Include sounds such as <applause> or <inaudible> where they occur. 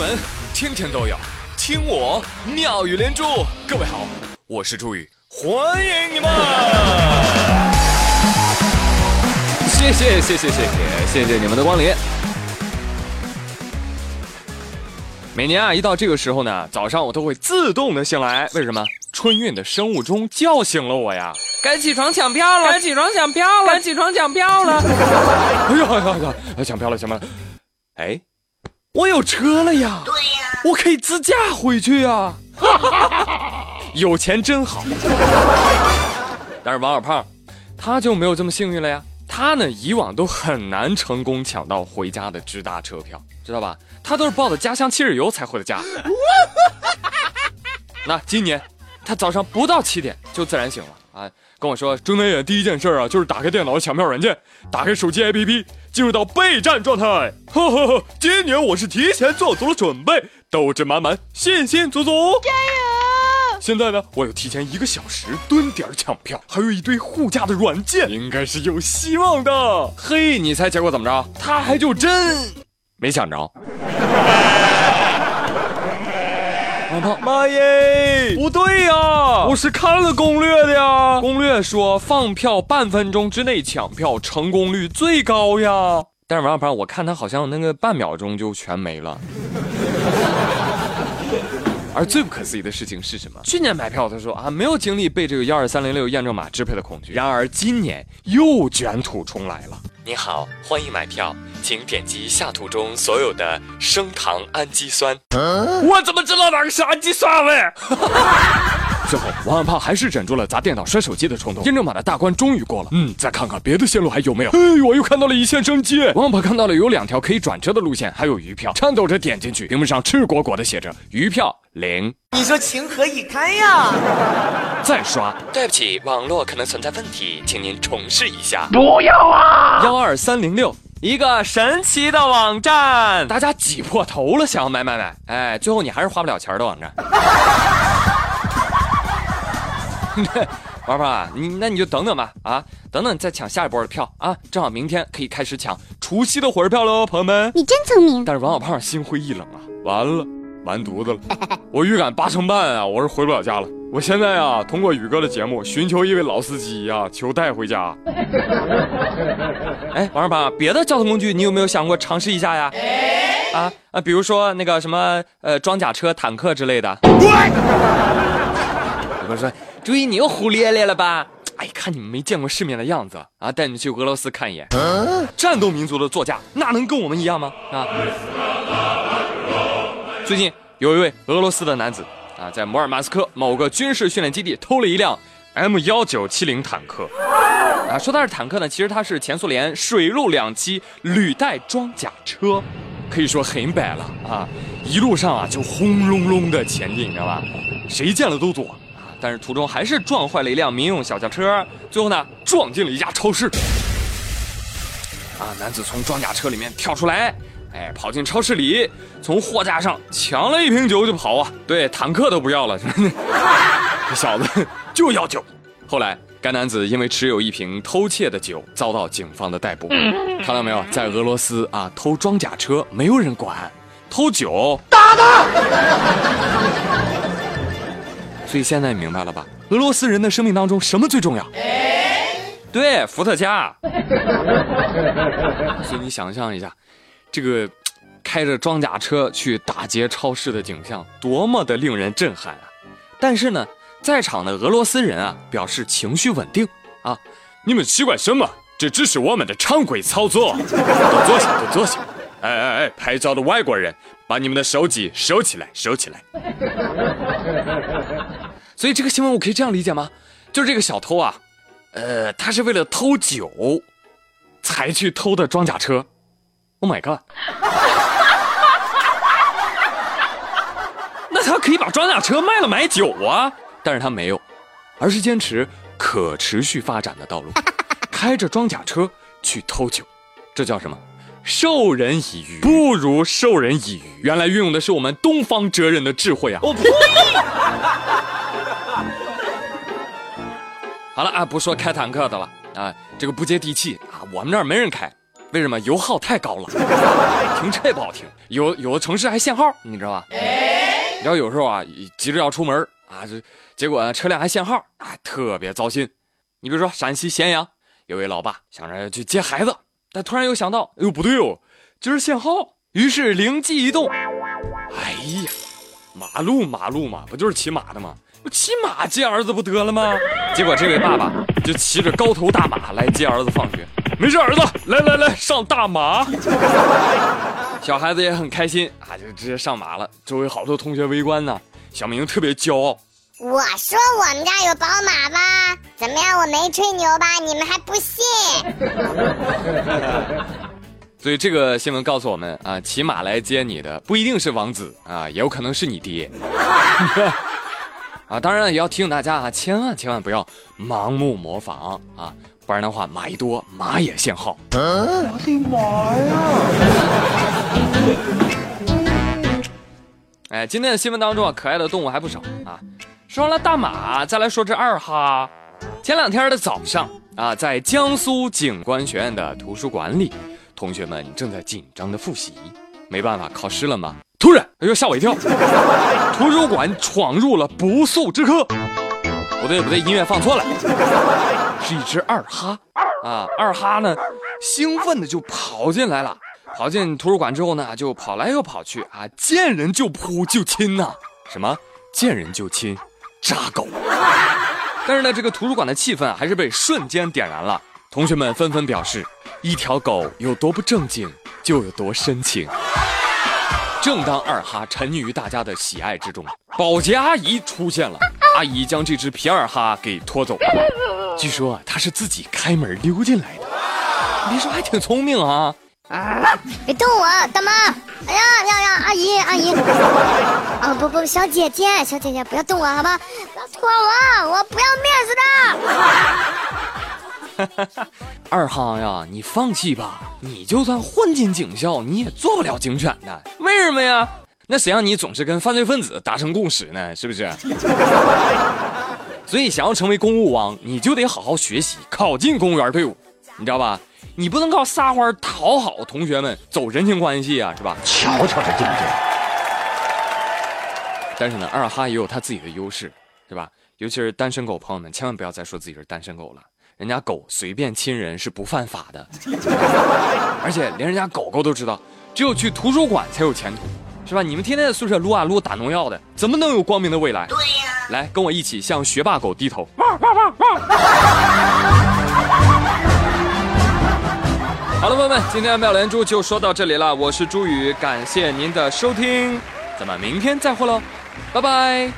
门天天都有听我妙语连珠。各位好，我是朱宇，欢迎你们！谢谢谢谢谢谢谢谢你们的光临。每年啊，一到这个时候呢，早上我都会自动的醒来。为什么？春运的生物钟叫醒了我呀！该起床抢票了，该起床抢票了，该起床抢票了！哎呀呀呀！抢票了，抢票了！哎，我有车了呀！对呀，我可以自驾回去呀！<laughs> 有钱真好。但是王小胖，他就没有这么幸运了呀。他呢，以往都很难成功抢到回家的直达车票，知道吧？他都是抱着家乡七日游才回的家。<laughs> 那今年。他早上不到七点就自然醒了啊，跟我说睁开眼第一件事啊就是打开电脑抢票软件，打开手机 APP 进入到备战状态。呵呵呵，今年我是提前做足了准备，斗志满满，信心足足，加油！现在呢，我有提前一个小时蹲点抢票，还有一堆护驾的软件，应该是有希望的。嘿，你猜结果怎么着？他还就真没抢着。<laughs> 妈耶！不对呀，我是看了攻略的呀。攻略说放票半分钟之内抢票成功率最高呀。但是王小胖，我看他好像那个半秒钟就全没了。而最不可思议的事情是什么？去年买票的时候啊，没有经历被这个幺二三零六验证码支配的恐惧。然而今年又卷土重来了。你好，欢迎买票。请点击下图中所有的升糖氨基酸。我怎么知道哪个是氨基酸喂？<laughs> 最后，王小胖还是忍住了砸电脑、摔手机的冲动。验证码的大关终于过了。嗯，再看看别的线路还有没有。哎，我又看到了一线生机。王小胖看到了有两条可以转车的路线，还有余票。颤抖着点进去，屏幕上赤果果的写着余票零。你说情何以堪呀？再刷，对不起，网络可能存在问题，请您重试一下。不要啊！幺二三零六。一个神奇的网站，大家挤破头了想要买买买，哎，最后你还是花不了钱的网站。<laughs> <laughs> 玩玩啊，你那你就等等吧，啊，等等再抢下一波的票啊，正好明天可以开始抢除夕的火车票喽，朋友们。你真聪明。但是王小胖心灰意冷啊，完了，完犊子了，<laughs> 我预感八成半啊，我是回不了家了。我现在啊，通过宇哥的节目寻求一位老司机呀，求带回家。<laughs> 哎，王二胖，别的交通工具你有没有想过尝试一下呀？啊啊，比如说那个什么呃装甲车、坦克之类的。我说，注意你又胡咧咧了吧？哎，看你们没见过世面的样子啊，带你们去俄罗斯看一眼。战斗民族的座驾，那能跟我们一样吗？啊？最近有一位俄罗斯的男子。啊，在摩尔曼斯克某个军事训练基地偷了一辆 M 幺九七零坦克。啊，说它是坦克呢，其实它是前苏联水陆两栖履带装甲车，可以说很摆了啊。一路上啊就轰隆隆的前进，你知道吧？谁见了都躲。但是途中还是撞坏了一辆民用小轿车，最后呢撞进了一家超市。啊，男子从装甲车里面跳出来。哎，跑进超市里，从货架上抢了一瓶酒就跑啊！对，坦克都不要了，<laughs> 这小子就要酒。后来，该男子因为持有一瓶偷窃的酒，遭到警方的逮捕。看到没有，在俄罗斯啊，偷装甲车没有人管，偷酒打他。所以现在明白了吧？俄罗斯人的生命当中什么最重要？对，伏特加。<laughs> 所以你想象一下。这个开着装甲车去打劫超市的景象，多么的令人震撼啊！但是呢，在场的俄罗斯人啊表示情绪稳定啊，你们奇怪什么？这只是我们的常规操作。<laughs> 都坐下，都坐下。哎哎哎，拍照的外国人，把你们的手机收起来，收起来。<laughs> 所以这个新闻我可以这样理解吗？就是这个小偷啊，呃，他是为了偷酒才去偷的装甲车。Oh my god！<laughs> 那他可以把装甲车卖了买酒啊，但是他没有，而是坚持可持续发展的道路，开着装甲车去偷酒，这叫什么？授人以鱼不如授人以渔。原来运用的是我们东方哲人的智慧啊！我呸！<laughs> 好了啊，不说开坦克的了啊，这个不接地气啊，我们这儿没人开。为什么油耗太高了？<laughs> 停车也不好停，有有的城市还限号，你知道吧？你知道有时候啊，急着要出门啊，这结果车辆还限号啊，特别糟心。你比如说陕西咸阳有位老爸想着去接孩子，但突然又想到，哎呦不对哦，今儿限号，于是灵机一动，哎呀，马路马路嘛，不就是骑马的吗？我骑马接儿子不得了吗？结果这位爸爸就骑着高头大马来接儿子放学。没事，儿子，来来来，上大马。小孩子也很开心啊，就直接上马了。周围好多同学围观呢。小明特别骄傲。我说我们家有宝马吧？怎么样？我没吹牛吧？你们还不信？<laughs> 所以这个新闻告诉我们啊，骑马来接你的不一定是王子啊，也有可能是你爹。<laughs> 啊，当然也要提醒大家啊，千万千万不要盲目模仿啊。不然的话，马一多，马也限号。我的妈呀！哎，今天的新闻当中啊，可爱的动物还不少啊。说完了大马，再来说这二哈。前两天的早上啊，在江苏警官学院的图书馆里，同学们正在紧张的复习。没办法，考试了嘛。突然，哎呦，吓我一跳！<laughs> 图书馆闯入了不速之客。不对不对，音乐放错了，是一只二哈啊！二哈呢，兴奋的就跑进来了，跑进图书馆之后呢，就跑来又跑去啊，见人就扑就亲呐！什么见人就亲，渣狗！<laughs> 但是呢，这个图书馆的气氛还是被瞬间点燃了，同学们纷纷表示，一条狗有多不正经，就有多深情。正当二哈沉溺于大家的喜爱之中，保洁阿姨出现了。阿姨将这只皮二哈给拖走了。据说他是自己开门溜进来的。别说还挺聪明啊！啊！别动我，大妈！哎呀呀呀！阿姨阿姨！啊不不，小姐姐小姐姐，不要动我好吧？不要拖我，我不要面子的。<laughs> 二哈呀，你放弃吧，你就算混进警校，你也做不了警犬的。为什么呀？那谁让你总是跟犯罪分子达成共识呢？是不是？<laughs> 所以想要成为公务王，你就得好好学习，考进公务员队伍，你知道吧？你不能靠撒欢讨好同学们，走人情关系啊，是吧？瞧瞧这境界。但是呢，二哈也有他自己的优势，是吧？尤其是单身狗朋友们，千万不要再说自己是单身狗了。人家狗随便亲人是不犯法的，<laughs> 而且连人家狗狗都知道，只有去图书馆才有前途。是吧？你们天天在宿舍撸啊撸打农药的，怎么能有光明的未来？对呀。来，跟我一起向学霸狗低头。<laughs> 好了，朋友们，今天的妙连珠就说到这里了。我是朱宇，感谢您的收听，咱们明天再会喽，拜拜。